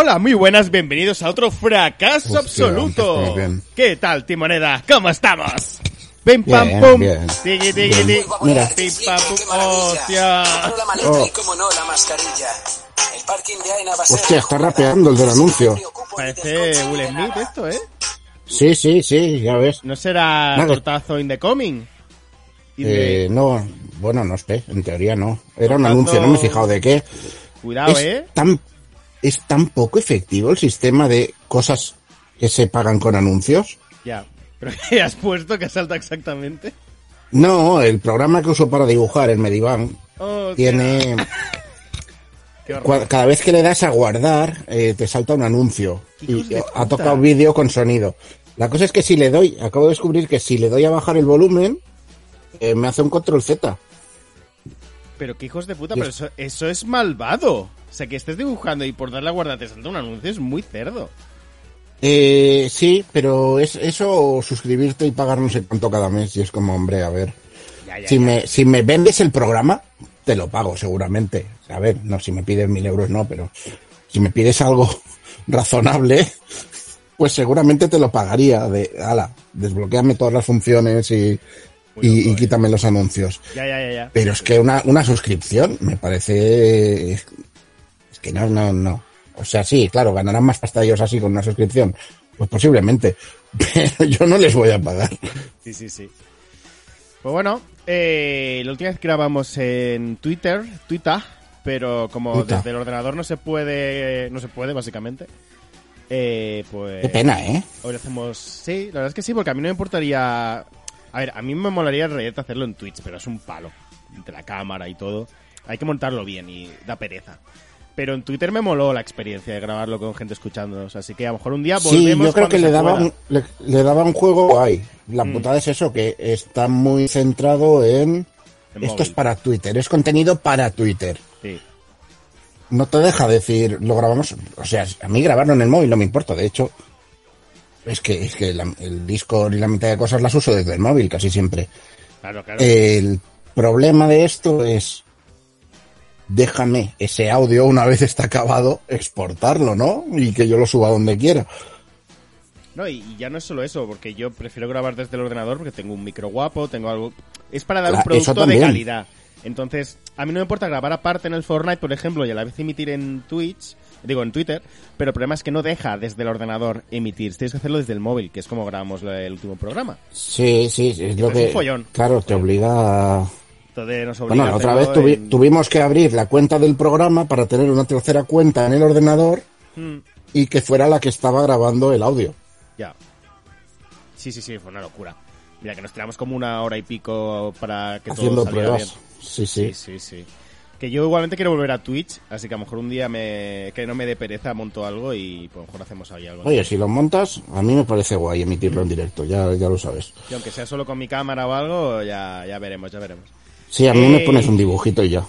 Hola, muy buenas, bienvenidos a otro fracaso Hostia, absoluto. ¿Qué tal, Timoneda? ¿Cómo estamos? Pim pam Bien, pum. bien. Tiki tiki tiki. Mira. Pim pam pum. Hostia. La maleta Oh. y como no la mascarilla. El parking de Aena va a ser Hostia, está rapeando el del anuncio. Parece Will Smith esto, ¿eh? Sí, sí, sí, ya ves. ¿No será Nada. tortazo in the coming? In the- Eh, no, bueno, no sé, en teoría no. Era un anuncio, no me he fijado de qué. Cuidado, es, ¿eh? tan, es tan poco efectivo el sistema de cosas que se pagan con anuncios. Ya. ¿Pero qué has puesto que salta exactamente? No, el programa que uso para dibujar, el Medivan, Hostia. tiene... Cada vez que le das a guardar, eh, te salta un anuncio. Y ha tocado vídeo con sonido. La cosa es que si le doy, acabo de descubrir que si le doy a bajar el volumen, eh, me hace un control Z. Pero qué hijos de puta, Dios. pero eso, eso es malvado. O sea, que estés dibujando y por darle a guardar te salta un anuncio es muy cerdo. Eh, sí, pero es eso suscribirte y pagar no sé cuánto cada mes. Y es como, hombre, a ver. Ya, ya, Si ya. me, si me vendes el programa, te lo pago seguramente. A ver, no, si me pides mil euros no, pero si me pides algo razonable, pues seguramente te lo pagaría. De, ala, desbloqueame todas las funciones y, y, y quítame los anuncios. Ya, ya, ya, ya. Pero es que una, una suscripción me parece... Es que no, no, no. O sea, sí, claro, ganarán más pasta ellos así con una suscripción. Pues posiblemente. Pero yo no les voy a pagar. Sí, sí, sí. Pues bueno, eh, la última vez grabamos en Twitter, Twitter, pero como Twitter. desde el ordenador no se puede, no se puede básicamente. Eh, pues Qué pena, ¿eh? hoy lo hacemos, sí, la verdad es que sí, porque a mí no me importaría, a ver, a mí me molaría realidad hacerlo en Twitch, pero es un palo, entre la cámara y todo, hay que montarlo bien y da pereza. Pero en Twitter me moló la experiencia de grabarlo con gente escuchándonos, así que a lo mejor un día Sí, volvemos yo creo que le daba, un, le, le daba un juego guay. La Mm. putada es eso, que está muy centrado en... En Esto es para Twitter, es contenido para Twitter. Sí. No te deja decir, lo grabamos... O sea, a mí grabarlo en el móvil no me importa, de hecho... Es que, es que la- el Discord y la mitad de cosas las uso desde el móvil casi siempre. Claro, claro. El problema de esto es, déjame ese audio una vez está acabado, exportarlo, ¿no? Y que yo lo suba donde quiera. No, y, ya no es solo eso, porque yo prefiero grabar desde el ordenador porque tengo un micro guapo, tengo algo... Es para dar un eso producto de calidad. Entonces, a mí no me importa grabar aparte en el Fortnite, por ejemplo, y a la vez emitir en Twitch, digo en Twitter, pero el problema es que no deja desde el ordenador emitir, tienes que hacerlo desde el móvil, que es como grabamos el último programa. Sí, sí, es lo que... un follón. Claro, te obliga a... Nos obliga Bueno, otra vez hacerlo tuvi- en- tuvimos que abrir la cuenta del programa para tener una tercera cuenta en el ordenador Mm, y que fuera la que estaba grabando el audio. ya. Sí, sí, sí, fue una locura. Mira, que nos tiramos como una hora y pico para que haciendo todo saliera pruebas. bien. Sí, sí. Sí, sí, sí. Que yo igualmente quiero volver a Twitch, así que a lo mejor un día me, que no me dé pereza, monto algo y pues, a lo mejor hacemos ahí algo. Oye, si lo montas, a mí me parece guay emitirlo en directo, ya, ya lo sabes. Y aunque sea solo con mi cámara o algo, ya, ya veremos, ya veremos. Sí, a mí Eh, me pones un dibujito y ya.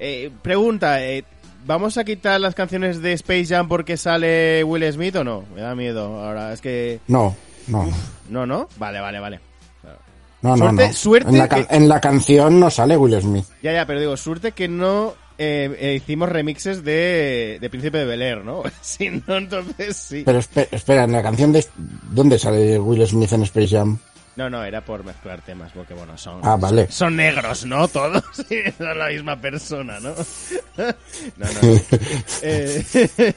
Eh, pregunta, eh, ¿vamos a quitar las canciones de Space Jam porque sale Will Smith o no? Me da miedo. Ahora es que... No, no, no. No, no. Vale, vale, vale. No, no, Suerte- no. suerte en, la que- en la canción no sale Will Smith. Ya, ya, pero digo, suerte que no eh, eh, hicimos remixes de, de Príncipe de Bel Air, ¿no? si no, entonces sí. Pero espe- espera, en la canción de... ¿Dónde sale Will Smith en Space Jam? No, no, era por mezclar temas, porque bueno, son... Ah, vale. Son negros, ¿no? Todos. Son la misma persona, ¿no? no, no. no. Eh,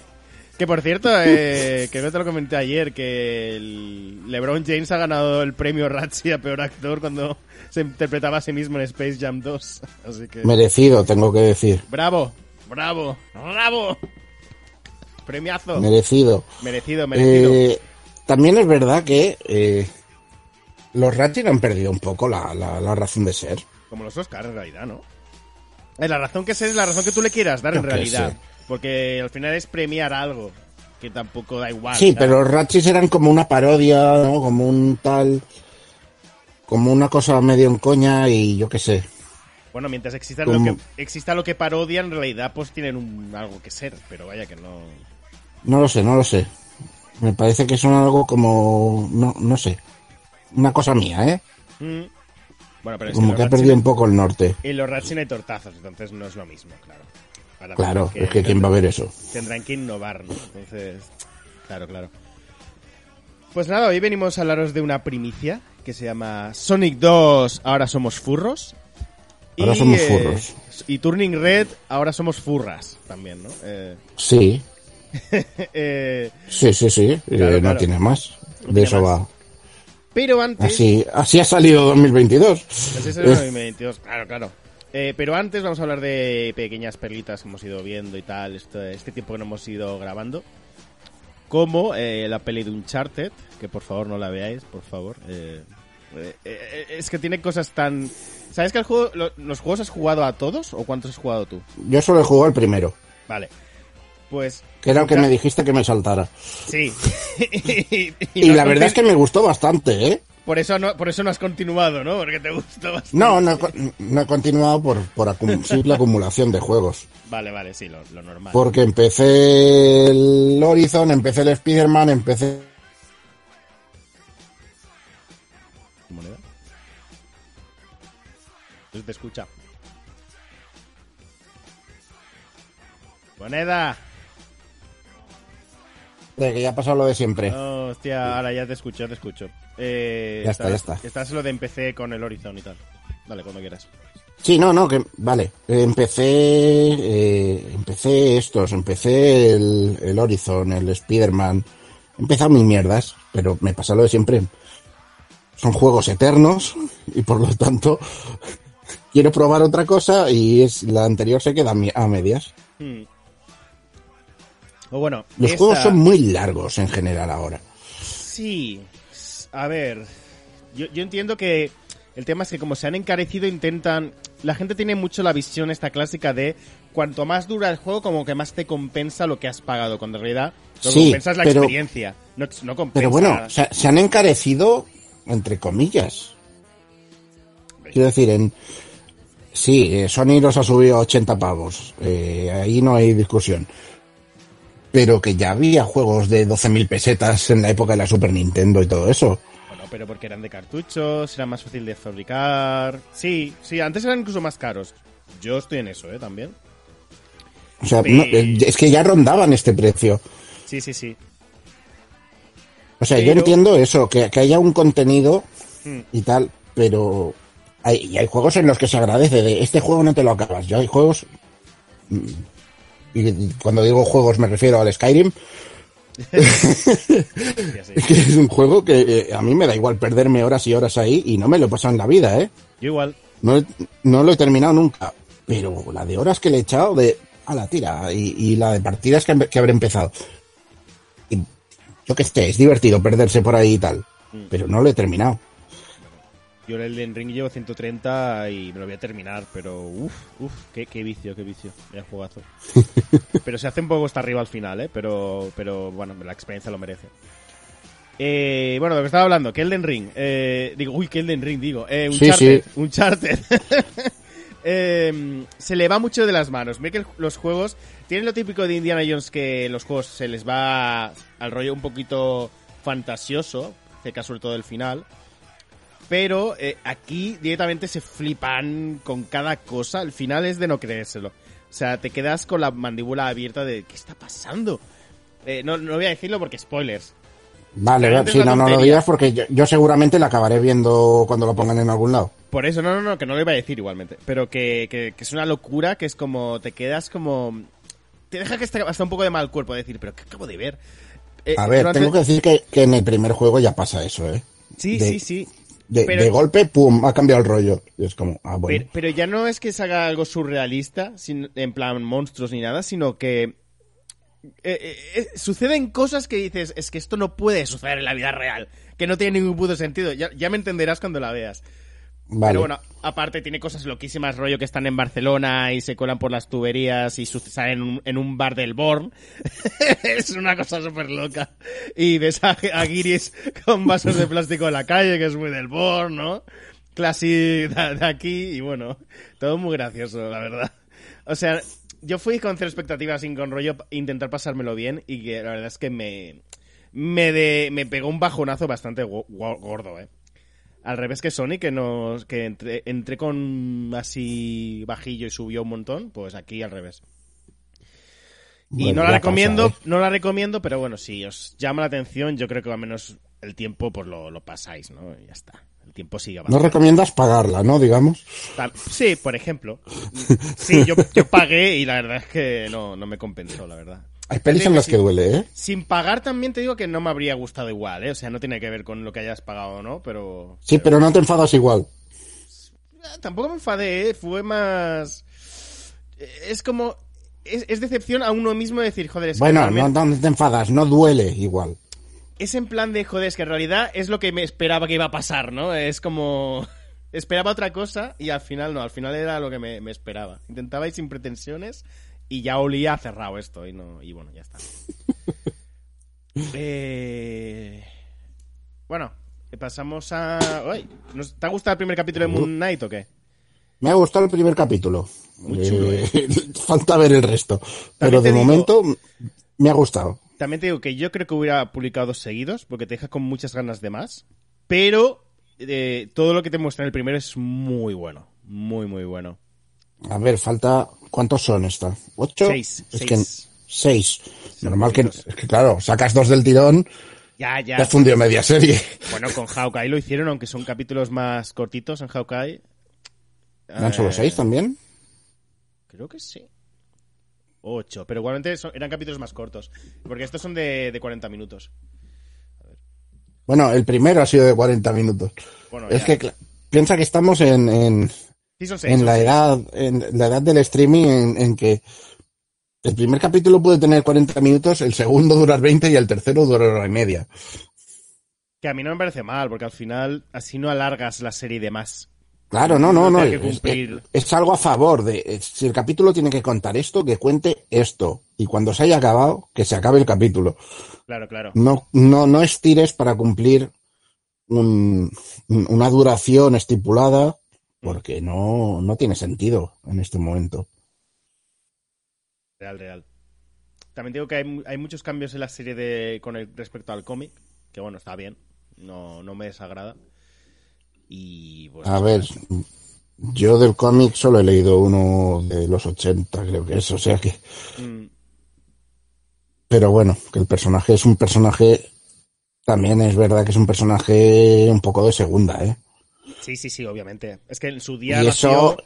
Que por cierto, eh, que no te lo comenté ayer, que el LeBron James ha ganado el premio Razzie a peor actor cuando se interpretaba a sí mismo en Space Jam 2. Así que. Merecido, tengo que decir. Bravo, bravo, bravo. Premiazo. Merecido. merecido, merecido. Eh, también es verdad que eh, los Ratchet han perdido un poco la, la- la razón de ser. Como los Oscars, en realidad, ¿no? Eh, La razón que sé es la razón que tú le quieras dar Yo en realidad. sé. Porque al final es premiar algo que tampoco da igual. Sí, ¿sabes? pero los Ratchis eran como una parodia, ¿no? Como un tal... Como una cosa medio en coña y yo qué sé. Bueno, mientras exista Como- lo, que, exista lo que parodia, en realidad pues tienen un, algo que ser. Pero vaya que no... No lo sé, no lo sé. Me parece que son algo como... No, no sé. Una cosa mía, ¿eh? Mm. Bueno, pero es Como que, que ha perdido un poco el norte. En los Ratchet hay tortazos, entonces no es lo mismo, claro. Claro, es que ¿quién va a ver eso? Tendrán que innovar, ¿no? Entonces, claro, claro. Pues nada, hoy venimos a hablaros de una primicia que se llama Sonic 2, ahora somos furros. Ahora somos furros. Y Turning Red, ahora somos furras también, ¿no? Eh, Sí, eh, sí, sí, sí. Eh, Claro, no claro. tiene más. De tiene eso más. va. pero antes... Así, así ha salido 2022. Pues ese era el 2022, claro, claro. Eh, pero antes vamos a hablar de pequeñas perlitas que hemos ido viendo y tal, este, este tiempo que no hemos ido grabando. Como eh, la peli de Uncharted, que por favor no la veáis, por favor. Eh, eh, eh, es que tiene cosas tan... ¿Sabes que el juego, lo- los juegos has jugado a todos o cuántos has jugado tú? Yo solo he jugado el primero, Vale. Pues... que era el que me dijiste que me saltara. Sí. y, Y la verdad es que me gustó bastante, ¿eh? Por eso, no, por eso no has continuado, ¿no? Porque te gustó bastante. No, no, no he continuado por, por acum- simple acumulación de juegos. Vale, vale, sí, lo, lo normal. Porque empecé el Horizon, empecé el Spider-Man, empecé... moneda. No te escucha. Moneda. De que ya ha pasado lo de siempre. Oh, hostia, ahora ya te escucho, ya te escucho. Eh, Ya está, ya está. Estás lo de empecé con el Horizon y tal. Dale, cuando quieras. Sí, no, no, que vale. Empecé, eh, empecé estos, empecé el, el Horizon, el Spider-Man. He empezado mis mierdas, pero me pasa lo de siempre. Son juegos eternos y por lo tanto quiero probar otra cosa y es la anterior se queda a medias. Hmm. O bueno, Los esta- juegos son muy largos en general ahora. Sí. A ver, yo, yo entiendo que el tema es que como se han encarecido intentan... La gente tiene mucho la visión esta clásica de cuanto más dura el juego, como que más te compensa lo que has pagado, cuando en realidad lo Sí, compensa es la pero- experiencia. No, no compensa... Pero bueno, se, se han encarecido entre comillas. Quiero decir, en sí, eh, Sony los ha subido a 80 pavos. Eh, ahí no hay discusión. Pero que ya había juegos de 12.000 pesetas en la época de la Super Nintendo y todo eso. Bueno, pero porque eran de cartuchos, era más fácil de fabricar... Sí, sí, antes eran incluso más caros. Yo estoy en eso, ¿eh? También. O sea, no, eh, es que ya rondaban este precio. Sí, sí, sí. O sea, yo entiendo eso, que, que haya un contenido Hmm. y tal, pero hay, y hay juegos en los que se agradece de este juego no te lo acabas. Yo hay juegos mm, y cuando digo juegos me refiero al Skyrim, que es un juego que eh, a mí me da igual perderme horas y horas ahí y no me lo he pasado en la vida, ¿eh? Yo igual. No, no lo he terminado nunca, pero la de horas que le he echado de a la tira y, y la de partidas que, que habré empezado. Y yo que sé, es divertido perderse por ahí y tal, pero no lo he terminado. Yo el Elden Ring llevo 130 y me lo voy a terminar, pero uff, uff, qué, qué vicio, qué vicio. Vaya jugazo. pero se hace un poco hasta arriba al final, ¿eh? Pero, pero bueno, la experiencia lo merece. Eh, bueno, de lo que estaba hablando, que Elden Ring. Eh, digo, uy, que Elden Ring, digo. Eh, Sí, Uncharted. sí. Uncharted. Eh, se le va mucho de las manos. Ve que los juegos tienen lo típico de Indiana Jones que los juegos se les va al rollo un poquito fantasioso, cerca sobre todo del final. Pero eh, aquí directamente se flipan con cada cosa. El final es de no creérselo. O sea, te quedas con la mandíbula abierta de ¿qué está pasando? Eh, no, no voy a decirlo porque spoilers. Vale, sí, la no, no lo digas porque yo, yo seguramente la acabaré viendo cuando lo pongan en algún lado. Por eso, no, no, no, que no lo iba a decir igualmente. Pero que, que, que es una locura, que es como, te quedas como... te deja que esté hasta un poco de mal cuerpo decir, pero ¿qué acabo de ver? Eh, A ver, durante- tengo que decir que, que en el primer juego ya pasa eso, ¿eh? Sí, de- sí, sí. De, Pero- de golpe, pum, ha cambiado el rollo. Y es como, ah, bueno. Pero, pero ya no es que se haga algo surrealista, sin- en plan monstruos ni nada, sino que eh, eh, eh, suceden cosas que dices, es que esto no puede suceder en la vida real, que no tiene ningún puto sentido. Ya, ya me entenderás cuando la veas. Pero bueno, aparte tiene cosas loquísimas, rollo que están en Barcelona y se cuelan por las tuberías y salen en un, bar del Born. es una cosa súper loca. Y ves a, a con vasos de plástico en la calle, que es muy del Born, ¿no? Classy de, de aquí y bueno, todo muy gracioso, la verdad. O sea, yo fui con cero expectativas sin con rollo intentar pasármelo bien y que la verdad es que me, me, de, me pegó un bajonazo bastante go- go- gordo, ¿eh? Al revés que Sony, que nos que entré, entré con así bajillo y subió un montón, pues aquí al revés. Y Bueno, no la recomiendo, pasa, ¿eh? no la recomiendo, pero bueno, si os llama la atención, yo creo que al menos el tiempo pues lo, lo pasáis, ¿no? Y ya está. El tiempo sigue No avanzando. recomiendas pagarla, ¿no? Digamos. Sí, por ejemplo. Sí, yo, yo pagué y la verdad es que no, no me compensó, la verdad. Hay pelis en las que duele, ¿eh? Sin pagar también te digo que no me habría gustado igual, ¿eh? O sea, no tiene que ver con lo que hayas pagado o no, pero... Sí, pero no te enfadas igual. Ah, Tampoco me enfadé, ¿eh? Fue más... Es como... Es, es decepción a uno mismo decir, joder, es que Bueno, realmente- no, no te enfadas, no duele igual. Es en plan de, joder, es que en realidad es lo que me esperaba que iba a pasar, ¿no? Es como... Esperaba otra cosa y al final no, al final era lo que me, me esperaba. Intentaba ir sin pretensiones y ya olía cerrado esto y no y bueno, ya está. Eh, Bueno, pasamos a... Uy, ¿nos- ¿Te ha gustado el primer capítulo de Moon Knight o qué? Me ha gustado el primer capítulo. Muy chulo, Eh, falta ver el resto. Pero de digo- momento me ha gustado. También te digo que yo creo que hubiera publicado dos seguidos porque te deja con muchas ganas de más. Pero eh, todo lo que te muestra en el primero es muy bueno. Muy, muy bueno. A ver, falta. ¿Cuántos son esta? ¿Ocho? Seis, Es seis. que seis. Normal que. Es que claro, sacas dos del tirón, Ya, te ya. has fundido media serie. Bueno, con Hawkeye lo hicieron, aunque son capítulos más cortitos en Hawkeye. ¿Eran solo Eh, seis también? Creo que sí. Ocho, pero igualmente son- eran capítulos más cortos. Porque estos son de, de 40 minutos. Bueno, el primero ha sido de 40 minutos. Bueno, es ya. que piensa que estamos en, en, En la edad, en la edad del streaming en, en que el primer capítulo puede tener 40 minutos, el segundo durar 20 y el tercero durar hora y media. Que a mí no me parece mal, porque al final así no alargas la serie de más. Claro, no, no, No es, cumplir. es- es algo a favor de si el capítulo tiene que contar esto, que cuente esto. Y cuando se haya acabado, que se acabe el capítulo. Claro, claro. No, no, no estires para cumplir un- un- una duración estipulada, porque no, no tiene sentido en este momento. Real, real. También digo que hay, hay muchos cambios en la serie de con el, respecto al cómic, que bueno, está bien, no, no me desagrada. Y pues, A ver, yo del cómic solo he leído uno de los 80, creo que es, o sea que... mm, Pero bueno, que el personaje es un personaje... También es verdad que es un personaje un poco de segunda, ¿eh? Sí, sí, sí, obviamente. Es que en su día Y eso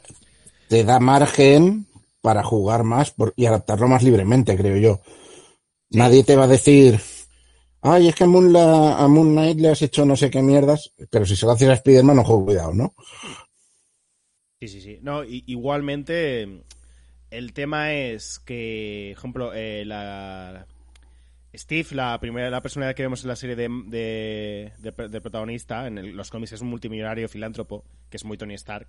te da margen para jugar más por- y adaptarlo más libremente, creo yo. Nadie te va a decir, ay, es que a Moon, la- a Moon Knight le has hecho no sé qué mierdas, pero si se lo haces a Spider-Man, ojo, cuidado, ¿no? Sí, sí, sí. No, igualmente, el tema es que, por ejemplo, eh, la Steve, la primera la personalidad que vemos en la serie de, de, de- de protagonista, en el- los cómics es un multimillonario filántropo, que es muy Tony Stark,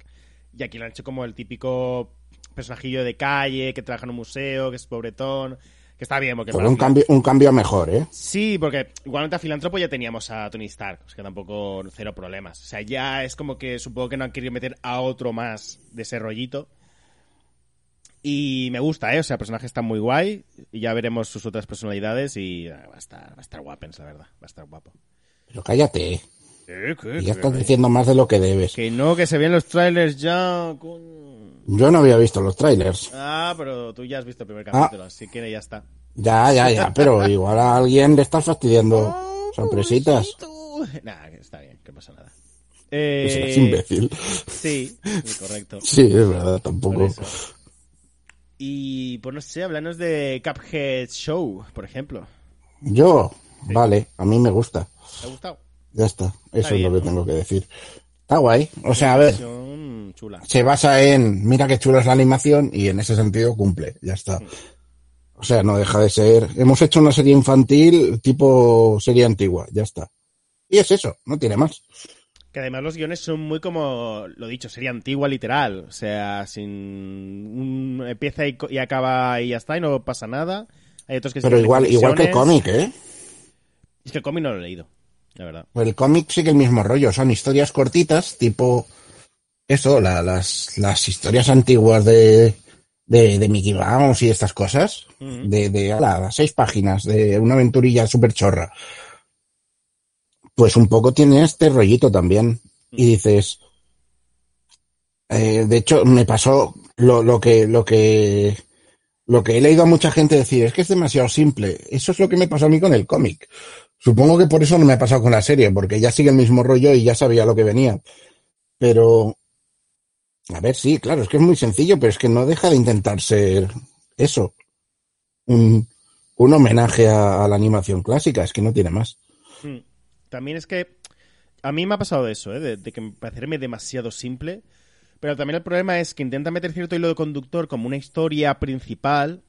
y aquí lo han hecho como el típico personajillo de calle, que trabaja en un museo, que es pobretón, que está bien, porque... Pero un cambio, un cambio mejor, ¿eh? Sí, porque igualmente a Filántropo ya teníamos a Tony Stark, o sea que tampoco cero problemas. O sea, ya es como que supongo que no han querido meter a otro más de ese rollito. Y me gusta, ¿eh? O sea, el personaje está muy guay y ya veremos sus otras personalidades y eh, va a estar, va a estar guapens, la verdad. Va a estar guapo. Pero cállate, ¿Qué, qué, que ya qué? estás diciendo más de lo que debes. Que no, que se ven los trailers ya. Yo no había visto los trailers. Ah, pero tú ya has visto el primer Ah. capítulo, así que ya está. Ya, ya, ya, pero igual a alguien le estás fastidiando Oh, sorpresitas. Nah, está bien, que pasa nada. Serás Eh, imbécil. sí, correcto. Sí, es verdad, tampoco. Y pues no sé, háblanos de Cuphead Show, por ejemplo. Yo, vale, a mí me gusta. ¿Te ha gustado? Ya está, eso bien, es lo que ¿no? tengo que decir. Está guay. O sea, a ver, chula. se basa en, mira qué chula es la animación y en ese sentido cumple, ya está. O sea, no deja de ser. Hemos hecho una serie infantil tipo serie antigua, ya está. Y es eso, no tiene más. Que además los guiones son muy como, lo dicho, sería antigua literal. O sea, sin un empieza y, y acaba y ya está y no pasa nada. Hay otros que Pero igual, igual que el cómic, ¿eh? Es que el cómic no lo he leído, la verdad. Pues el cómic sigue el mismo rollo, son historias cortitas, tipo eso, la- las, las historias antiguas de, de, de Mickey Mouse y estas cosas, de, de ala, seis páginas, de una aventurilla súper chorra. Pues un poco tiene este rollito también. Y dices, eh, de hecho, me pasó lo, lo que, lo que, lo que he leído a mucha gente decir, es que es demasiado simple. Eso es lo que me pasó a mí con el cómic. Supongo que por eso no me ha pasado con la serie, porque ya sigue el mismo rollo y ya sabía lo que venía. Pero, a ver, sí, claro, es que es muy sencillo, pero es que no deja de intentar ser eso. Un, un homenaje a, a la animación clásica, es que no tiene más. Mm. También es que a mí me ha pasado eso, ¿eh? de, que me parecerme demasiado simple. Pero también el problema es que intenta meter cierto hilo de conductor como una historia principal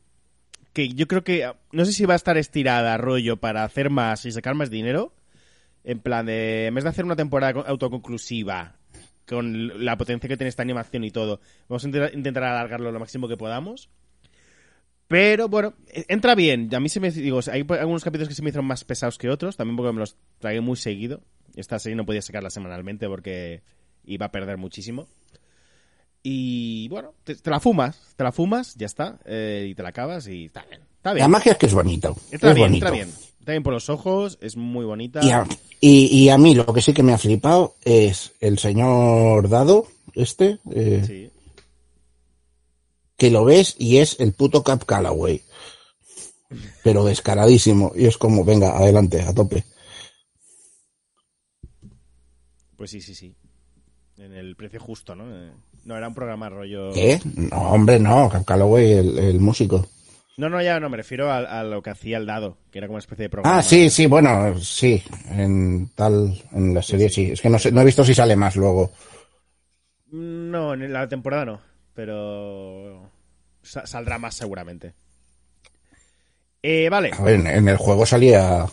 que yo creo que no sé si va a estar estirada rollo para hacer más y sacar más dinero. En plan de, en vez de hacer una temporada co- autoconclusiva con la potencia que tiene esta animación y todo, vamos a intentar alargarlo lo máximo que podamos. Pero bueno, e- entra bien. A mí se me digo, hay algunos capítulos que se me hicieron más pesados que otros, también porque me los tragué muy seguido. Esta serie no podía sacarla semanalmente porque iba a perder muchísimo. Y bueno, te, te la fumas, te la fumas, ya está, eh, y te la acabas y está bien. Está La bien. magia es que es bonito. Está es bien, bonito. está bien. Está bien por los ojos, es muy bonita. Y a, y, y a mí lo que sí que me ha flipado es el señor Dado, este, eh, Sí. Que lo ves y es el puto Cap Calloway. Pero descaradísimo. Y es como, venga, adelante, a tope. Pues sí, sí, sí. En el precio justo, ¿no? Eh, No, era un programa rollo... ¿Qué? No, hombre, no, Cap Calloway, el, el músico. No, no, ya no, me refiero a, a lo que hacía el dado, que era como una especie de programa. Ah, sí, sí, bueno, sí, en tal, en la serie sí. Es que no sé, no he visto si sale más luego. No, en la temporada no, pero sa- saldrá más seguramente. Eh, vale, A ver, en, en el juego salía,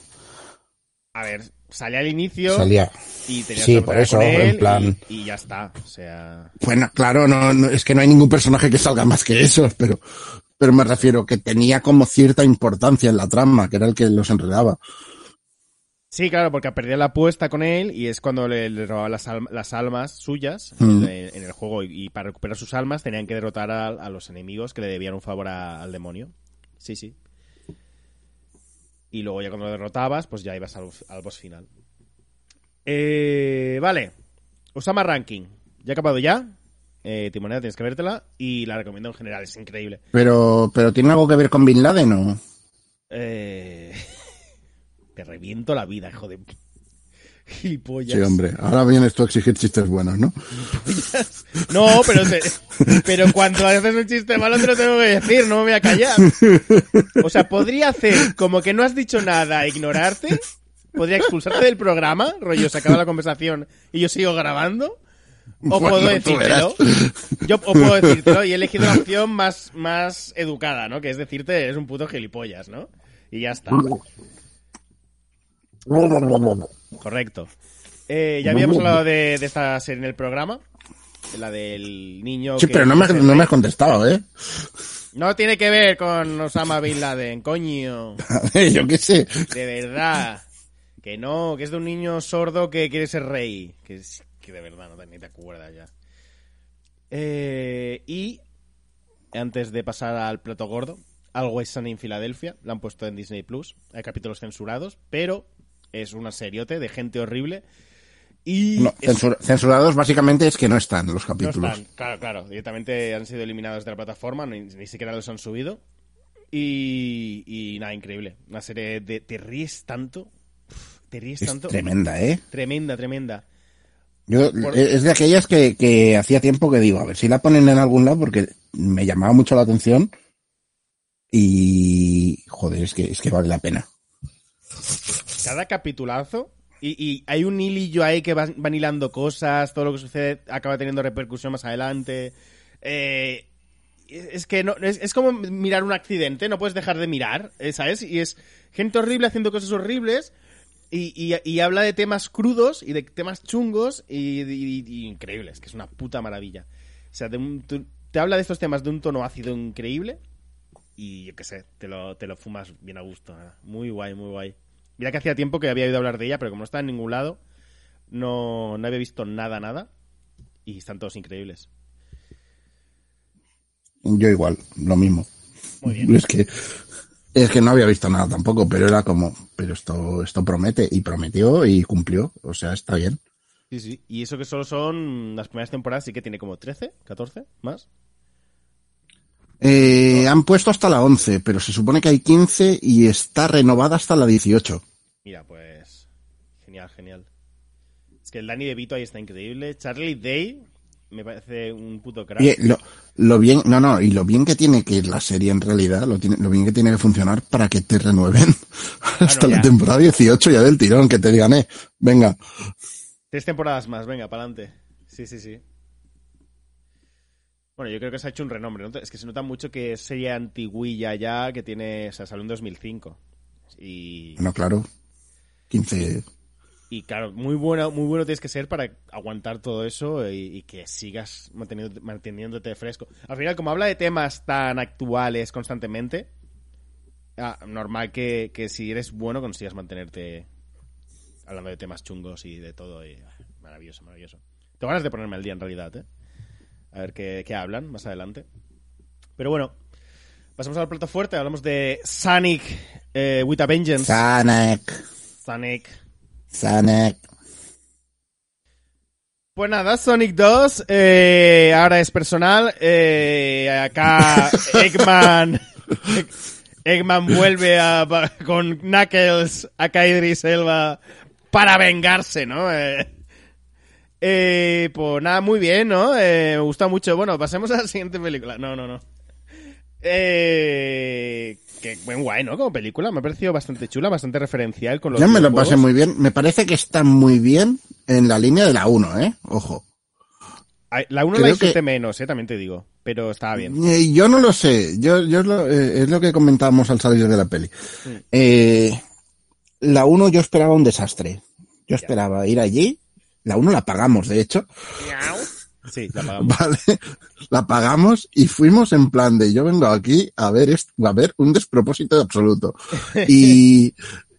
a ver, salía al inicio salía. y tenías Sí, por eso, en plan- y, y ya está, o sea... Bueno, claro, no, no, es que no hay ningún personaje que salga más que esos, pero, pero me refiero que tenía como cierta importancia en la trama, que era el que los enredaba. Sí, claro, porque perdía la apuesta con él y es cuando le, le robaban las, las almas suyas Mm. en, en el juego y, y para recuperar sus almas tenían que derrotar a, a los enemigos que le debían un favor a- al demonio. Sí, sí. Y luego ya cuando lo derrotabas, pues ya ibas al, al boss final. Eh, vale. Osama Ranking. Ya ha acabado ya. Eh, Timoneda, tienes que vértela y la recomiendo en general, es increíble. Pero, pero ¿tiene algo que ver con Bin Laden o? Eh... Te reviento la vida, hijo de... Gilipollas. Sí, hombre, ahora vienes tú a exigir chistes buenos, ¿no? No, pero, te- pero cuando haces un chiste malo te lo tengo que decir, no me voy a callar. O sea, podría hacer como que no has dicho nada, e ignorarte, podría expulsarte del programa, rollo, se acaba la conversación y yo sigo grabando, o Bueno, puedo decírtelo. Yo o puedo decírtelo y he elegido la opción más, más educada, ¿no? Que es decirte, es un puto gilipollas, ¿no? Y ya está. Correcto. Eh, ya habíamos hablado de, de esta serie en el programa. La del niño. Sí, que pero no me, no me has contestado, ¿eh? No tiene que ver con Osama Bin Laden, coño. Yo qué sé. De verdad. Que no, que es de un niño sordo que quiere ser rey. Que, es- que de verdad no te, ni te acuerdas ya. Eh, y antes de pasar al plato gordo, Always Sunny en Filadelfia, la han puesto en Disney Plus. Hay capítulos censurados, pero es una seriote de gente horrible. Y No, es- censura- censurados básicamente es que no están los no capítulos. están, claro, claro. Directamente han sido eliminados de la plataforma, ni, ni siquiera los han subido. Y, y nada, increíble. Una serie de. Te ríes tanto. Te ríes es tanto. tremenda, ¿eh? Tremenda, tremenda. Yo, Por- Es de aquellas que, que hacía tiempo que digo, a ver si la ponen en algún lado porque me llamaba mucho la atención Y, joder, es que, es que vale la pena. Cada capitulazo. Y, hay un hilillo ahí que van, hilando cosas, todo lo que sucede acaba teniendo repercusión más adelante. Eh, es que no, es, como mirar un accidente, no puedes dejar de mirar, eh, ¿sabes? Y es gente horrible haciendo cosas horribles y, habla de temas crudos y de temas chungos y, increíbles, que es una puta maravilla. O sea, de un- te habla de estos temas de un tono ácido increíble y yo qué sé, te lo, te lo fumas bien a gusto. Muy guay, muy guay. Mira que hacía tiempo que había oído hablar de ella, pero como no estaba en ningún lado, no, no había visto nada, nada. Y están todos increíbles. Yo igual, lo mismo. Muy bien. Es que, es que no había visto nada tampoco, pero era como, pero esto, esto promete, y prometió y cumplió, o sea, está bien. Sí, sí. Y eso que solo son las primeras temporadas, sí que tiene como 13, 14 más. Eh, han puesto hasta la 11, pero se supone que hay 15 y está renovada hasta la 18. Mira, pues. Genial, genial. Es que el Danny DeVito ahí está increíble. Charlie Day me parece un puto crack. Lo, lo bien, no, no, y lo bien que tiene que ir la serie en realidad, lo, tiene, lo bien que tiene que funcionar para que te renueven hasta ya. la temporada 18 ya del tirón, que te digan, eh, venga. Tres temporadas más, venga, para adelante. Sí, sí, sí. Bueno, yo creo que se ha hecho un renombre. ¿no? Es que se nota mucho que es serie antiguilla ya, que tiene. O sea, salió en 2005. Y, Bueno, claro, 15, y claro, muy bueno, muy bueno tienes que ser para aguantar todo eso y, y que sigas manteniendo- manteniéndote fresco. Al final, como habla de temas tan actuales constantemente, ah, normal que, que si eres bueno consigas mantenerte hablando de temas chungos y de todo. Y, ah, maravilloso, maravilloso. Tengo ganas de ponerme al día en realidad, ¿eh? A ver qué, qué hablan más adelante. Pero bueno, pasamos al plato fuerte. Hablamos de Sonic eh, with a Vengeance. Sonic, Sonic. Sonic. Pues nada, Sonic 2 eh, ahora es personal. Eh, acá Eggman Eggman vuelve a, con Knuckles a Idris Elba para vengarse, ¿no? Eh, eh, pues nada, muy bien, ¿no? Eh, me gusta mucho. Bueno, pasemos a la siguiente película. No, no, no. Eh, que buen guay, ¿no? Como película. Me ha parecido bastante chula, bastante referencial con los Yo me lo pasé muy bien, me parece que está muy bien en la línea de la 1, eh, ojo. La 1 la disfruté que- menos, eh, también te digo. Pero estaba bien. Eh, yo no lo sé, yo, yo es lo, eh, es lo que comentábamos al salir de la peli. Eh, la 1 yo esperaba un desastre. Yo esperaba ir allí, la 1 la pagamos, de hecho, Sí, la pagamos. ¿vale? La pagamos y fuimos en plan de yo vengo aquí a ver esto, a ver un despropósito absoluto. Y,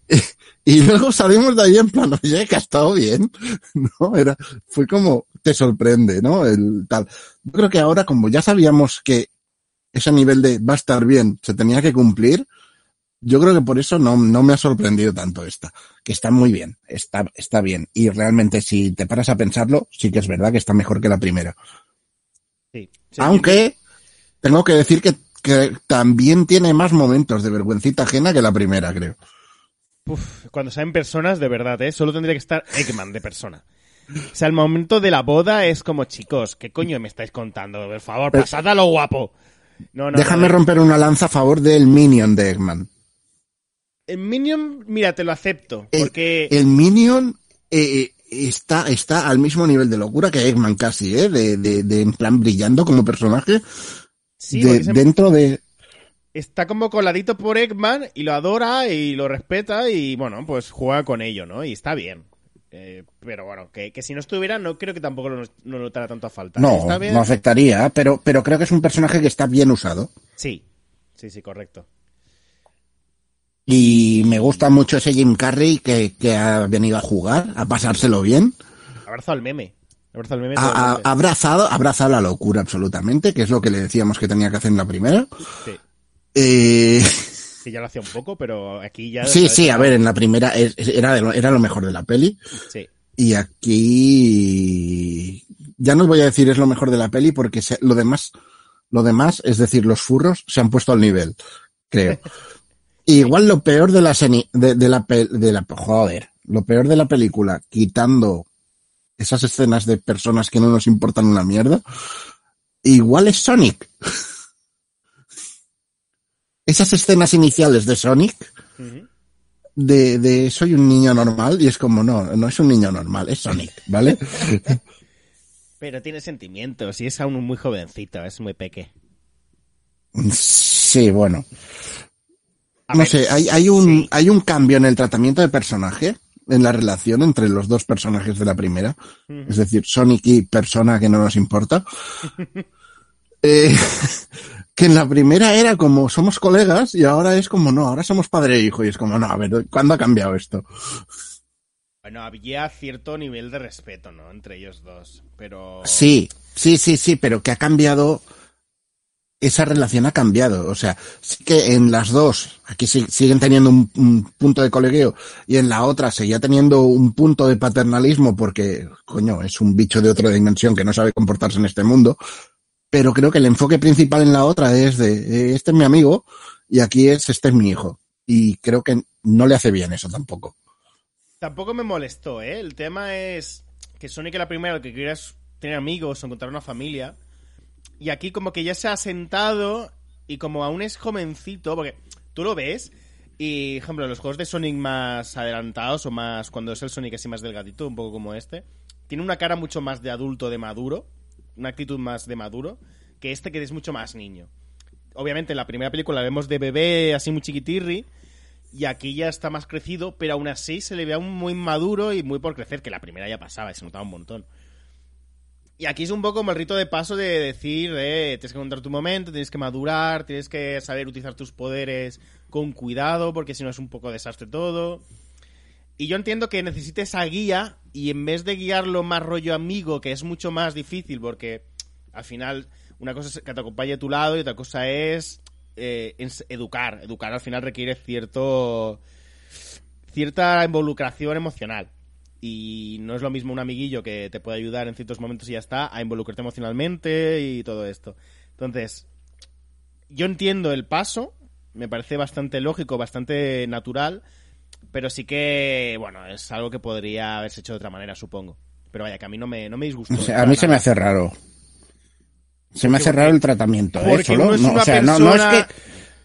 y luego salimos de ahí en plan, oye, que ha estado bien, ¿no? Era, fue como, te sorprende, ¿no? El tal. Yo creo que ahora, como ya sabíamos que ese nivel de va a estar bien se tenía que cumplir, yo creo que por eso no, no me ha sorprendido tanto esta, que está muy bien, está, está bien. Y realmente si te paras a pensarlo, sí que es verdad que está mejor que la primera. Sí. Sí, Aunque tengo que decir que, que también tiene más momentos de vergüencita ajena que la primera, creo. Uf, cuando salen personas, de verdad, ¿eh? Solo tendría que estar Eggman de persona. O sea, el momento de la boda es como, chicos, ¿qué coño me estáis contando? Por favor, pasad a lo guapo. No, no, Déjame no. romper una lanza a favor del Minion de Eggman. En Minion, mira, te lo acepto. El- Porque... El Minion eh, está, está al mismo nivel de locura que Eggman casi, ¿eh? De, de, de en plan brillando como personaje. sí, de- dentro de... está como coladito por Eggman y lo adora y lo respeta y, bueno, pues juega con ello, ¿no? Y está bien. Eh, pero bueno, que, que si no estuviera, no creo que tampoco lo, no lo notara tanto a falta. No, ¿Está bien? no afectaría, pero, pero creo que es un personaje que está bien usado. Sí, sí, sí, correcto. Y me gusta mucho ese Jim Carrey que, que ha venido a jugar, a pasárselo bien. Abrazo al meme. Abrazo al meme. Ha, abrazado, abrazado la locura absolutamente, que es lo que le decíamos que tenía que hacer en la primera. Sí, Eh, que ya lo hacía un poco, pero aquí ya... sí, sí, a ver, en la primera era, lo, era lo mejor de la peli. Sí. Y aquí ya no voy a decir es lo mejor de la peli porque se- lo demás, lo demás, es decir, los furros se han puesto al nivel, creo. Igual lo peor de la seni- de, de la de la joder, lo peor de la película, quitando esas escenas de personas que no nos importan una mierda, igual es Sonic. esas escenas iniciales de Sonic, de, de soy un niño normal, y es como, no, no es un niño normal, es Sonic, ¿vale? Pero tiene sentimientos y es aún muy jovencito, es muy peque. sí, bueno. A No ver, sé, hay, hay un, sí. hay un cambio en el tratamiento de personaje, en la relación entre los dos personajes de la primera. Es decir, Sonic y persona que no nos importa. Eh, que en la primera era como somos colegas y ahora es como no, ahora somos padre e hijo y es como no, a ver, ¿cuándo ha cambiado esto? Bueno, había cierto nivel de respeto, ¿no? Entre ellos dos, pero... Sí, sí, sí, sí, pero que ha cambiado, esa relación ha cambiado. O sea, sí que en las dos, aquí siguen teniendo un, un punto de colegueo y en la otra seguía teniendo un punto de paternalismo porque, coño, es un bicho de otra dimensión que no sabe comportarse en este mundo. Pero creo que el enfoque principal en la otra es de, eh, este es mi amigo y aquí es, este es mi hijo. Y creo que no le hace bien eso tampoco. Tampoco me molestó, ¿eh? El tema es que Sonic la primera que quería es tener amigos o encontrar una familia. Y aquí como que ya se ha sentado y como aún es jovencito, porque tú lo ves y, por ejemplo, los juegos de Sonic más adelantados o más cuando es el Sonic así más delgadito, un poco como este, tiene una cara mucho más de adulto, de maduro, una actitud más de maduro, que este que es mucho más niño. Obviamente en la primera película la vemos de bebé así muy chiquitirri, y aquí ya está más crecido, pero aún así se le ve aún muy maduro y muy por crecer, que la primera ya pasaba y se notaba un montón. Y aquí es un poco como el rito de paso de decir, eh, tienes que encontrar tu momento, tienes que madurar, tienes que saber utilizar tus poderes con cuidado, porque si no es un poco desastre todo. Y yo entiendo que necesite esa guía y en vez de guiarlo más rollo amigo, que es mucho más difícil, porque al final una cosa es que te acompañe a tu lado y otra cosa es eh, ens- educar. Educar al final requiere cierto cierta involucración emocional. Y no es lo mismo un amiguillo que te puede ayudar en ciertos momentos y ya está, a involucrarte emocionalmente y todo esto. Entonces, yo entiendo el paso, me parece bastante lógico, bastante natural, pero sí que, bueno, es algo que podría haberse hecho de otra manera, supongo. Pero vaya, que a mí no me, no me disgustó. O sea, para a mí se me hace raro. Se me hace raro el tratamiento, ¿eh? Porque Solo- uno es no, una o sea, no, no es que...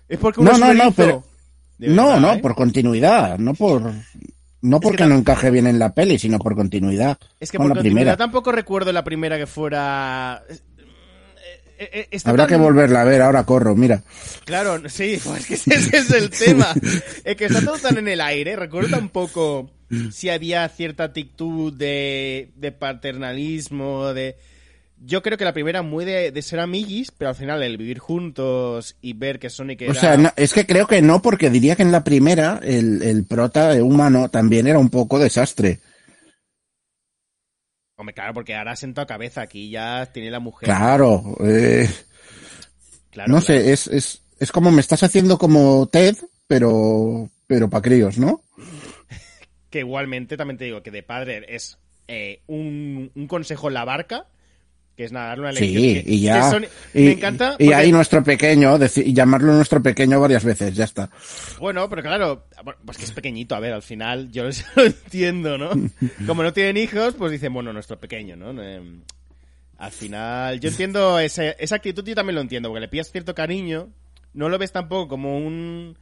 Es porque uno No, es no, no, pero- no, no, ¿eh? por continuidad, no por... No porque no encaje bien en la peli, sino por continuidad. Es que con por la continuidad primera. tampoco recuerdo la primera que fuera... eh, eh, eh, está Habrá tan- que volverla a ver, ahora corro, mira. Claro, sí, pues que ese es el tema. Es que está todo tan en el aire. Recuerdo tampoco si había cierta actitud de, de paternalismo, de... Yo creo que la primera muy de, de ser amiguis, pero al final el vivir juntos y ver que Sonic era... O sea, no- es que creo que no, porque diría que en la primera el, el prota humano también era un poco desastre. Hombre, claro, porque ahora sentado cabeza aquí ya tiene la mujer. Claro, eh, Claro, no claro. sé, es, es, es como me estás haciendo como Ted, pero, pero para críos, ¿no? Que igualmente también te digo que de padre es eh, un, un consejo en la barca, que es nada, una lección. Sí, que- y ya. que son- y, me encanta. Y porque- ahí nuestro pequeño, y llamarlo nuestro pequeño varias veces, ya está. Bueno, pero claro, pues que es pequeñito, a ver, al final yo lo entiendo, ¿no? Como no tienen hijos, pues dicen, bueno, nuestro pequeño, ¿no? Eh, al final, yo entiendo ese- esa actitud, yo también lo entiendo, porque le pillas cierto cariño, no lo ves tampoco como un...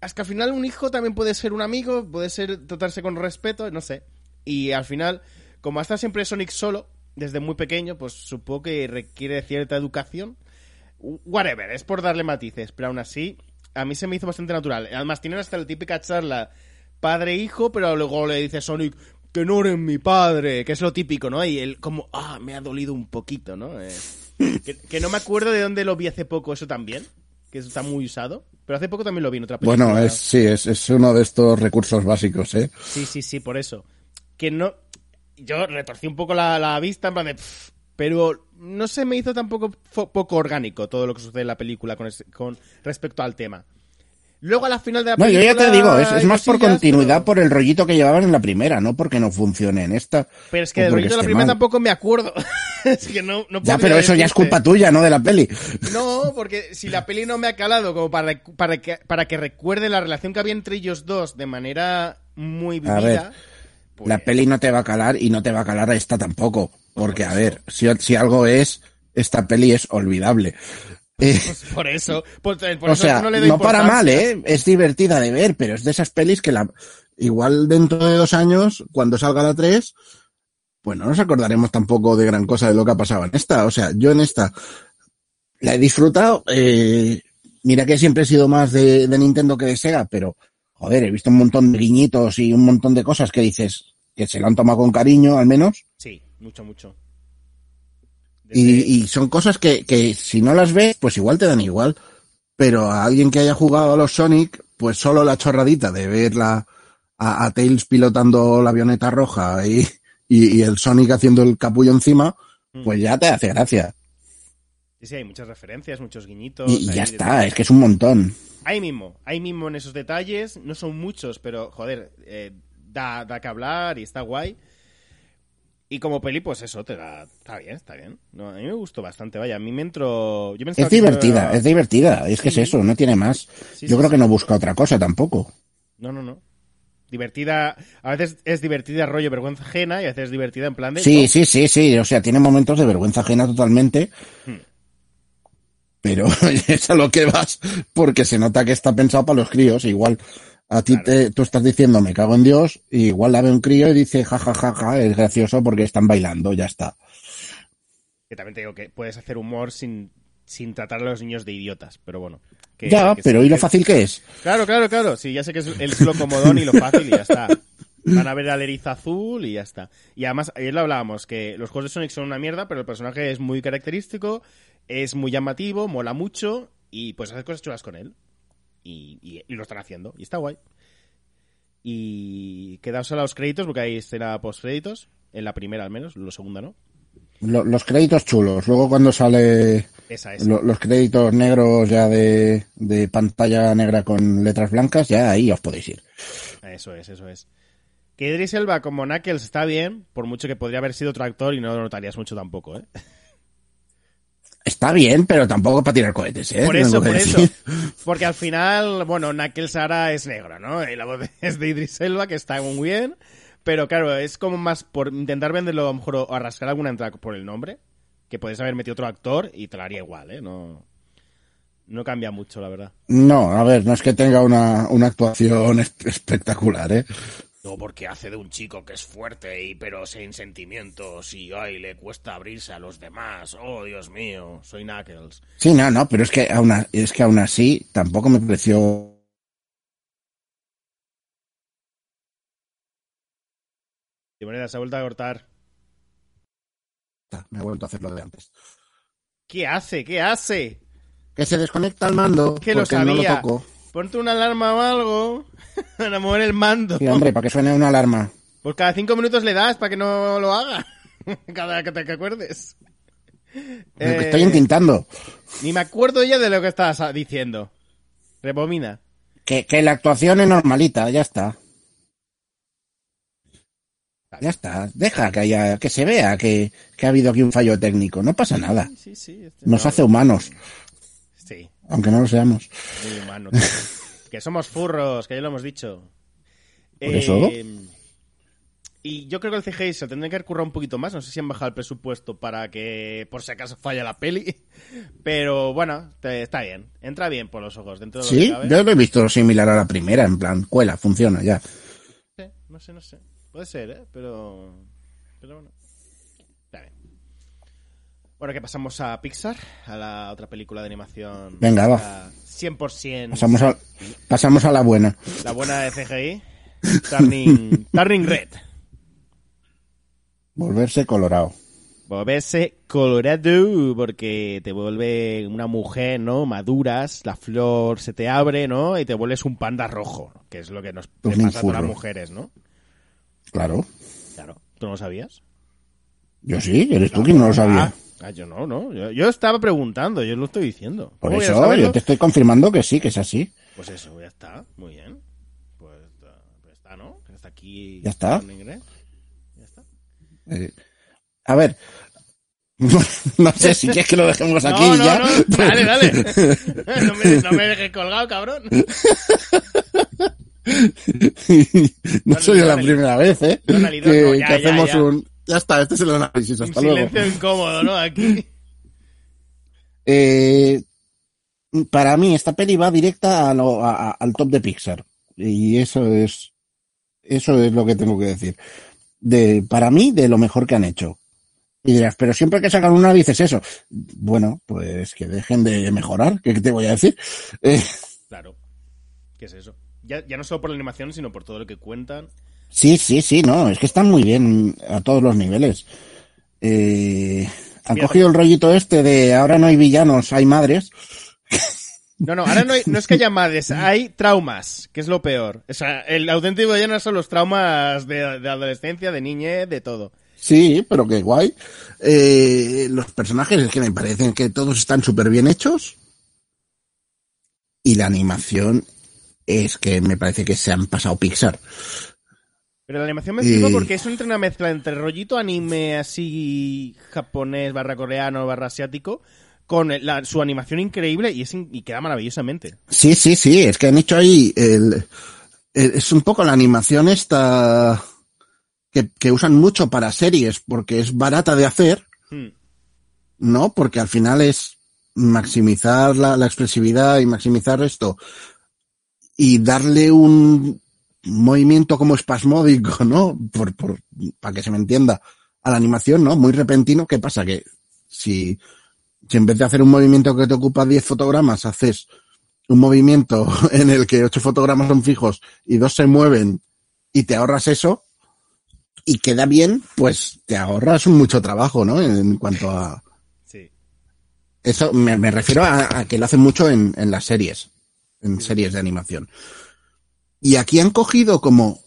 Es que al final un hijo también puede ser un amigo, puede ser tratarse con respeto, no sé. Y al final, como ha estado siempre Sonic solo, desde muy pequeño, pues supongo que requiere cierta educación. Whatever, es por darle matices, pero aún así, a mí se me hizo bastante natural. Además, tienen hasta la típica charla padre-hijo, pero luego le dice Sonic que no eres mi padre, que es lo típico, ¿no? Y él como, ah, me ha dolido un poquito, ¿no? Eh, que, que no me acuerdo de dónde lo vi hace poco eso también, que eso está muy usado, pero hace poco también lo vi en otra película. Bueno, es, sí, es, es uno de estos recursos básicos, ¿eh? Sí, sí, sí, por eso. Que no. Yo retorcí un poco la, la vista en plan de. "Pff", pero no se me hizo tampoco poco orgánico todo lo que sucede en la película con, ese- con respecto al tema. Luego a la final de la No, yo película. ya te digo, es, es más por continuidad, pero- por el rollito que llevaban en la primera, no porque no funcione en esta. Pero es que del rollo de la primera mal. tampoco me acuerdo. es que no, no Ya, pero eso ya es culpa tuya, no de la peli. No, porque si la peli no me ha calado como para, para, que, para que recuerde la relación que había entre ellos dos de manera muy vivida. A ver, pues- La peli no te va a calar y no te va a calar a esta tampoco. Porque, a ver, si, si algo es, esta peli es olvidable. Eh, Pues por eso, por, por o eso sea, no le doy no para mal. ¿eh? Es divertida de ver, pero es de esas pelis que la, igual dentro de dos años, cuando salga la 3, pues no nos acordaremos tampoco de gran cosa de lo que ha pasado en esta. O sea, yo en esta la he disfrutado, eh, mira que siempre he sido más de, de Nintendo que de Sega, pero joder, he visto un montón de guiñitos y un montón de cosas que dices que se lo han tomado con cariño, al menos. Sí, mucho, mucho. Desde- Y, y son cosas que, que si no las ves, pues igual te dan igual. Pero a alguien que haya jugado a los Sonic, pues solo la chorradita de ver la, a, a Tails pilotando la avioneta roja y, y, y el Sonic haciendo el capullo encima, Mm. pues ya te hace gracia. Sí, sí, hay muchas referencias, muchos guiñitos. Y, ya está, es que es un montón. Ahí mismo, ahí mismo en esos detalles, no son muchos, pero joder, eh, da, da que hablar y está guay. Y como peli, pues eso, te da, está bien, está bien. No, a mí me gustó bastante, vaya, a mí me entró... Yo Es divertida, era- es divertida, es que es eso, no tiene más. Sí, Yo sí, creo que no busca otra cosa tampoco. No, no, no. Divertida, a veces es divertida rollo vergüenza ajena y a veces es divertida en plan de... Sí, sí, sí, sí, o sea, tiene momentos de vergüenza ajena totalmente. Hmm. Pero es a lo que vas, porque se nota que está pensado para los críos. Igual a ti Claro. te, tú estás diciendo me cago en Dios, y igual la ve un crío y dice ja, ja, ja, ja, es gracioso porque están bailando, ya está. Que también te digo que puedes hacer humor sin, sin tratar a los niños de idiotas, pero bueno. que- ya, que pero sí, ¿y lo fácil que es? Claro, claro, claro. Sí, ya sé que es, es lo comodón y lo fácil y ya está. Van a ver al erizo azul y ya está. Y además, ayer lo hablábamos, que los juegos de Sonic son una mierda, pero el personaje es muy característico, es muy llamativo, mola mucho y pues hacer cosas chulas con él. Y, y- y lo están haciendo. Y está guay. Y quedaos a los créditos, porque hay escena post créditos. En la primera al menos, la segunda no. Lo- los créditos chulos, luego cuando sale Esa es. lo- los créditos negros ya de, de pantalla negra con letras blancas, ya ahí os podéis ir. Eso es, eso es. Que Idris Elba como Knuckles está bien, por mucho que podría haber sido otro actor y no lo notarías mucho tampoco, ¿eh? Está bien, pero tampoco para tirar cohetes, ¿eh? Por eso, por eso. Porque al final, bueno, Knuckles ahora es negro, ¿no? Y la voz es de Idris Elba, que está muy bien. Pero claro, es como más por intentar venderlo a lo mejor o arrastrar alguna entrada por el nombre. Que puedes haber metido otro actor y te lo haría igual, ¿eh? No, no cambia mucho, la verdad. No, a ver, no es que tenga una, una actuación es- espectacular, ¿eh? No, porque hace de un chico que es fuerte y pero sin sentimientos y ay, le cuesta abrirse a los demás. Oh, Dios mío, soy Knuckles. Sí, no, no, pero es que aún, es que aún así tampoco me pareció... De manera, se ha vuelto a cortar. Me he vuelto a hacer lo de antes. ¿Qué hace? ¿Qué hace? Que se desconecta el mando Que lo no lo toco. Ponte una alarma o algo para mover el mando. Sí, hombre, para que suene una alarma. Pues cada cinco minutos le das para que no lo haga. cada que te acuerdes. Que Eh, Estoy intentando. Ni me acuerdo ya de lo que estabas diciendo. Rebobina. Que, que la actuación es normalita, ya está. Ya está. Deja que haya, que se vea que, que ha habido aquí un fallo técnico. No pasa nada. Sí, sí. este- Nos no, hace humanos, aunque no lo seamos. muy humano. que somos furros, que ya lo hemos dicho. ¿Por eso? Y yo creo que el CGI se tendría que currado un poquito más. No sé si han bajado el presupuesto para que por si acaso falla la peli. Pero bueno, te- está bien. Entra bien por los ojos. Dentro de lo que Sí, yo lo he visto similar a la primera, en plan, cuela, funciona ya. No sé, no sé. Puede ser, ¿eh? Pero... Pero bueno. Bueno, que pasamos a Pixar, a la otra película de animación. Venga, va. La 100% Pasamos a, pasamos a la buena. la buena de CGI. Turning, Turning Red. Volverse colorado. Volverse colorado porque te vuelve una mujer, ¿no? Maduras, la flor se te abre, ¿no? Y te vuelves un panda rojo, que es lo que nos Pues pasa a todas las mujeres, ¿no? Claro. Claro. ¿Tú no lo sabías? Yo sí, eres tú quien no lo sabía. Ah, yo no, no. Yo, yo estaba preguntando, yo lo estoy diciendo. Por ¿Cómo voy a eso yo te estoy confirmando que sí, que es así. Pues eso, ya está. Muy bien. Pues pues está, ¿no? Está aquí. Ya está. Ya está. Eh, a ver. no sé si quieres que lo dejemos aquí no, no, ya. no. Dale, dale. no, me, no me dejes colgado, cabrón. no soy la primera vez, ¿eh? Que, no, ya, que ya, hacemos ya. un... Ya está, este es el análisis, Un hasta luego. silencio incómodo, ¿no? Aquí. Eh, para mí esta peli va directa a lo- a- a- al top de Pixar. Y eso es, eso es lo que tengo que decir. De, para mí, de lo mejor que han hecho. Y dirás, pero siempre que sacan una dices eso. Bueno, pues que dejen de mejorar, ¿qué te voy a decir? Eh, Claro. ¿Qué es eso? Ya, ya no solo por la animación, sino por todo lo que cuentan. Sí, sí, sí, no, es que están muy bien a todos los niveles. Eh, han Mira, cogido el rollito este de ahora no hay villanos, hay madres. No, no, ahora no, hay- no es que haya madres, hay traumas, que es lo peor. O sea, el auténtico villano son los traumas de, de adolescencia, de niñez, de todo. Sí, pero qué guay. Eh, los personajes es que me parecen que todos están súper bien hechos. Y la animación es que me parece que se han pasado Pixar. Pero la animación me flipa Y- porque es entre una mezcla entre rollito anime así japonés barra coreano barra asiático con la- su animación increíble y, es y queda maravillosamente. Sí, sí, sí, es que han hecho ahí el, el- es un poco la animación esta que, que usan mucho para series porque es barata de hacer, Hmm. ¿no? Porque al final es maximizar la, la expresividad y maximizar esto y darle un movimiento como espasmódico, ¿no? Por, por, para que se me entienda, a la animación, ¿no? Muy repentino. ¿Qué pasa? Que si, si en vez de hacer un movimiento que te ocupa 10 fotogramas, haces un movimiento en el que 8 fotogramas son fijos y dos se mueven y te ahorras eso y queda bien, pues te ahorras mucho trabajo, ¿no? En cuanto a, Sí. eso me, me refiero a, a que lo hacen mucho en, en las series, en series de animación. Y aquí han cogido como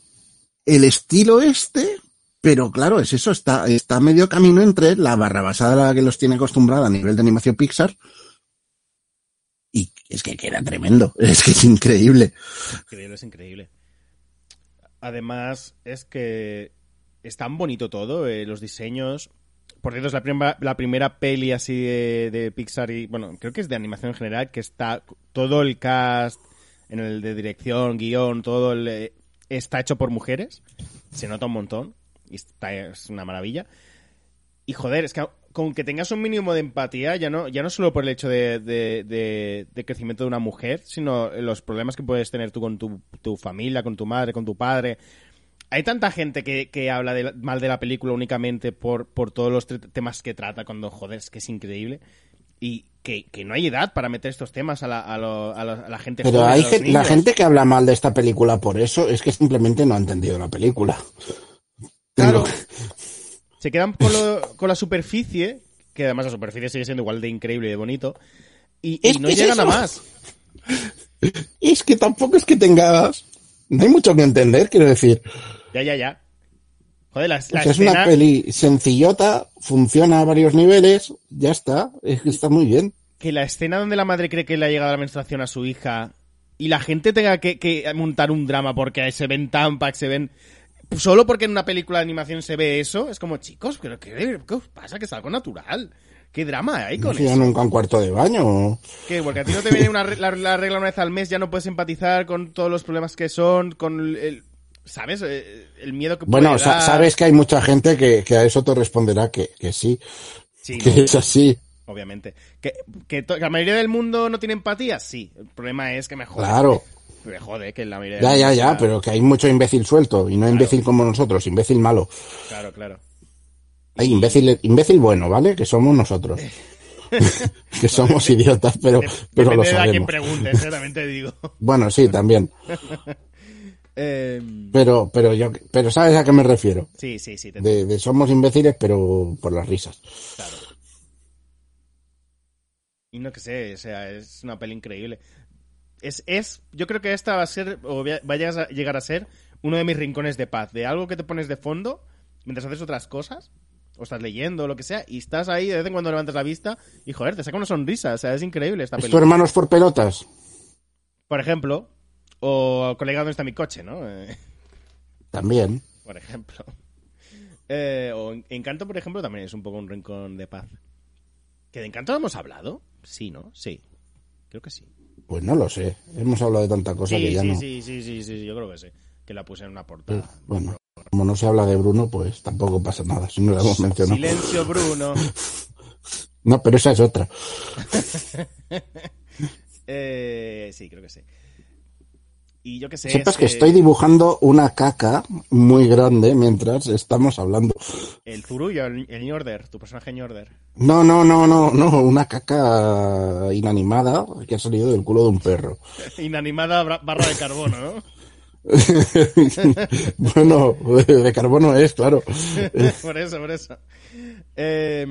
el estilo este, pero claro, es eso, está, está medio camino entre la barrabasada a la que los tiene acostumbrada a nivel de animación Pixar. Y es que queda tremendo, es que es increíble. Increíble, es increíble. Además, es que es tan bonito todo, eh, los diseños. Por cierto, es la, prima- la primera peli así de, de Pixar y, bueno, creo que es de animación en general, que está todo el cast en el de dirección, guion, todo eh, está hecho por mujeres. Se nota un montón y está, es una maravilla. Y joder, es que con que tengas un mínimo de empatía, ya no, ya no solo por el hecho de, de, crecimiento de una mujer, sino los problemas que puedes tener tú con tu, tu familia, con tu madre, con tu padre. Hay tanta gente que, que habla mal de la película únicamente por, por todos los temas que trata, cuando joder, es que es increíble. Y que, que no hay edad para meter estos temas a la, a lo- a la- a la gente Pero joven, hay a los gen- la gente que habla mal de esta película por eso es que simplemente no ha entendido la película. Claro. Se quedan con, lo- con la superficie, que además la superficie sigue siendo igual de increíble y de bonito, y, no que es llegan a más. Es que tampoco es que tengas. No hay mucho que entender, quiero decir. Ya, ya, ya. Joder, la, O es una peli sencillota, funciona a varios niveles, ya está, es que está muy bien. que la escena donde la madre cree que le ha llegado la menstruación a su hija y la gente tenga que, que montar un drama porque se ven tampax, se ven... Solo porque en una película de animación se ve eso, es como, chicos, pero ¿qué, qué os pasa? Que es algo natural. ¿Qué drama hay No con se eso? nunca un cuarto de baño. ¿Qué? Porque a ti no te viene una, la regla una vez al mes, ya no puedes empatizar con todos los problemas que son, con el... ¿Sabes? Eh, El miedo que Bueno, puede sa- dar. sabes que hay mucha gente que, que a eso te responderá que, que sí, Sí, que no, es así. obviamente. ¿Que, que, la mayoría del mundo no tiene empatía? Sí. El problema es que me jode. Claro, Me jode que la mayoría ya, ya, ya, pero que hay mucho imbécil suelto, y no imbécil como nosotros, imbécil malo. Claro, claro. Hay imbécil, imbécil bueno, ¿vale? Que somos nosotros. que somos idiotas, pero, pero lo de a sabemos. preguntes, eh, también te digo. Bueno, sí, también. Eh, Pero, pero yo, pero ¿sabes a qué me refiero? sí, sí, sí. te- De, de somos imbéciles, pero por las risas. Claro. Y no que sé, o sea, es una peli increíble. Es, es, yo creo que esta va a ser, o va va a llegar a ser, uno de mis rincones de paz. De algo que te pones de fondo mientras haces otras cosas, o estás leyendo o lo que sea, y estás ahí de vez en cuando levantas la vista y joder, te saca una sonrisa. O sea, es increíble esta ¿Es peli. tu hermanos por pelotas? Por ejemplo, o colega, ¿dónde está mi coche? ¿no? Eh, También. por ejemplo. Eh, o En- Encanto, por ejemplo, también es un poco un rincón de paz. ¿Que de Encanto hemos hablado? Sí, ¿no? Sí. Creo que sí. Pues no lo sé. Hemos hablado de tanta cosa que ya sí, no. sí, sí, sí, sí, sí, yo creo que sí. Que la puse en una portada. Bueno, como no se habla de Bruno, pues tampoco pasa nada. Si no lo hemos mencionado. Silencio, Bruno. No, pero esa es otra. Eh, sí, creo que sí. Y yo qué sé. Sepas es que estoy dibujando una caca muy grande mientras estamos hablando. El Zurullo, el, el Ñorder, tu personaje Ñorder. No, no, no, no, no, una caca inanimada que ha salido del culo de un perro. Inanimada barra de carbono, ¿no? bueno, de carbono es, claro. por eso, por eso. Eh,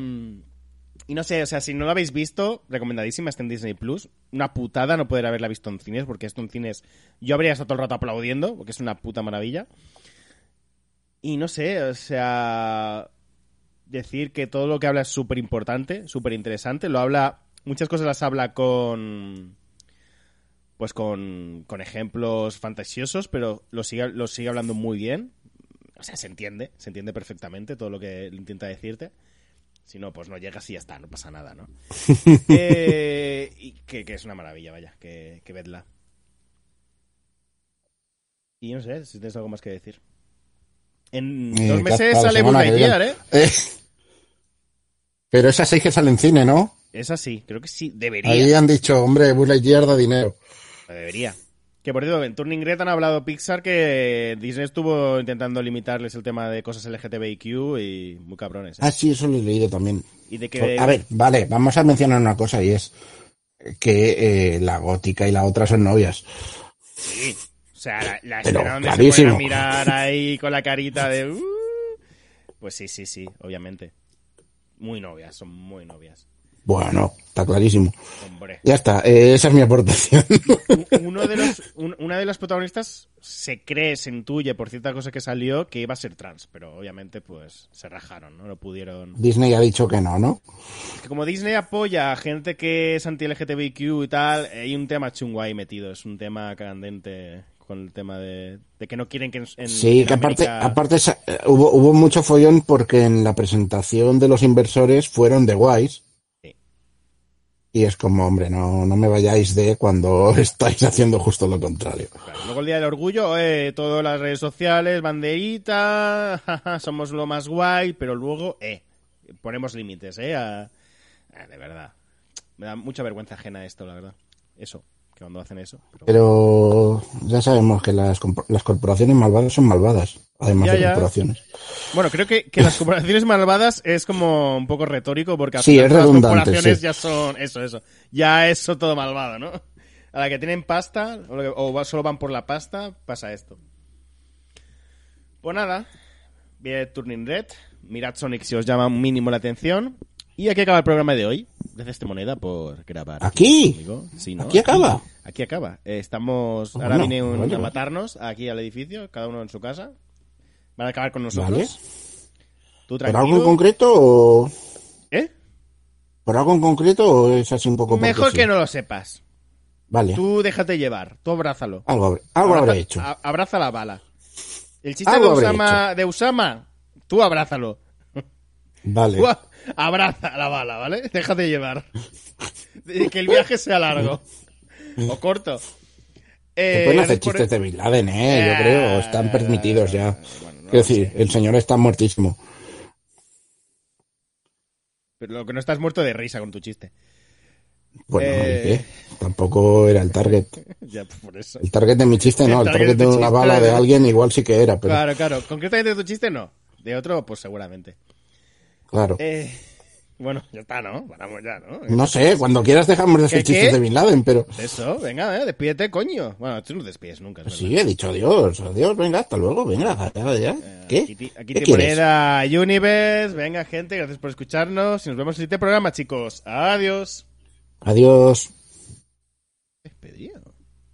y no sé, o sea, si no lo habéis visto, recomendadísima, está en Disney Plus. Una putada no poder haberla visto en cines, porque esto en cines yo habría estado todo el rato aplaudiendo, porque es una puta maravilla. Y no sé, o sea, decir que todo lo que habla es súper importante, súper interesante. Lo habla, muchas cosas las habla con. Pues con, con ejemplos fantasiosos, pero lo sigue, lo sigue hablando muy bien. O sea, se entiende, se entiende perfectamente todo lo que intenta decirte. Si no, pues no llegas y ya está, no pasa nada, ¿no? Eh, y que, que es una maravilla, vaya, que, que vedla. Y no sé si tienes algo más que decir. En Eh, dos meses sale Lightyear. ¿eh? Eh, Pero esa sí que sale en cine, ¿no? Es así, creo que sí, debería. Ahí han dicho, hombre, Buzz Lightyear da dinero. Debería. Que por cierto, en Turning Red han hablado Pixar que Disney estuvo intentando limitarles el tema de cosas LGTBIQ y muy cabrones. ¿eh? Ah, sí, eso lo he leído también. Y de que A ver, vale, vamos a mencionar una cosa y es que eh, la gótica y la otra son novias. Sí. O sea, la, la Pero escena donde se clarísimo. ponen a mirar ahí con la carita de... "Uh". Pues sí, sí, sí, obviamente. Muy novias, son muy novias. Bueno, está clarísimo. Hombre. Ya está, eh, esa es mi aportación. Uno de los, un- una de las protagonistas se cree, se intuye por cierta cosa que salió que iba a ser trans, pero obviamente pues se rajaron, ¿no? No pudieron... Disney ha dicho que no, ¿no? Que como Disney apoya a gente que es anti-LGTBIQ y tal, hay un tema chungo ahí metido, es un tema candente con el tema de, de que no quieren que en, en- Sí, en que aparte, América- aparte eh, hubo, hubo mucho follón porque en la presentación de los inversores fueron de guays. Y es como, hombre, no, no me vayáis de cuando estáis haciendo justo lo contrario. Luego el Día del Orgullo, eh, todas las redes sociales, banderita, somos lo más guay, pero luego, eh, ponemos límites, eh, de verdad. Me da mucha vergüenza ajena esto, la verdad. Eso, que cuando hacen eso. pero- Pero ya sabemos que las, las corporaciones malvadas son malvadas, además Ya, de ya. corporaciones. Bueno, creo que, que las corporaciones malvadas es como un poco retórico porque Sí, es las corporaciones sí. ya son eso, eso. Ya eso todo malvado, ¿no? A la que tienen pasta o, solo van por la pasta, pasa esto. Pues nada, bien Turning Red, mirad Sonic si os llama un mínimo la atención. Y aquí acaba el programa de hoy. Esta moneda por grabar. ¿Aquí? conmigo. Sí, ¿no? ¿Aquí acaba? Aquí acaba. Eh, estamos. Ah, Ahora viene un- a matarnos aquí al edificio, cada uno en su casa. Van a acabar con nosotros. Vale. Tú ¿Por algo en concreto o, ¿Eh? por algo en concreto o es así un poco Mejor sí? que no lo sepas. Vale, Tú déjate llevar, tú abrázalo. algo, habré hecho. a- abraza la bala. El chiste de Usama, de Usama, tú abrázalo. Vale. Abraza la bala, ¿vale? Déjate llevar. Que el viaje sea largo. O corto. Eh, pueden hacer chistes de Bin Laden, ¿eh? Yo creo, están permitidos ya. Bueno, no Quiero decir, sé. el señor está muertísimo. Pero lo que no estás muerto de risa con tu chiste. Bueno, Eh. ¿y qué? Tampoco era el target. Ya, por eso. El target de mi chiste no, El el target de una chiste. bala de alguien igual sí que era, pero Claro, claro. Concretamente de tu chiste, no. De otro, pues seguramente. Claro. Eh, bueno, ya está, ¿no? Paramos ya, ¿no? No sé, cuando quieras dejamos de hacer chistes de Bin Laden, pero Eso, venga, eh, despídete, coño. Bueno, tú no despides nunca, es verdad. sí, he dicho adiós, adiós, venga, hasta luego, venga, ya, ya. ¿Qué? Aquí, aquí ¿Qué te moneda Universe. Venga, gente, gracias por escucharnos. Y nos vemos en el siguiente programa, chicos. Adiós. Adiós.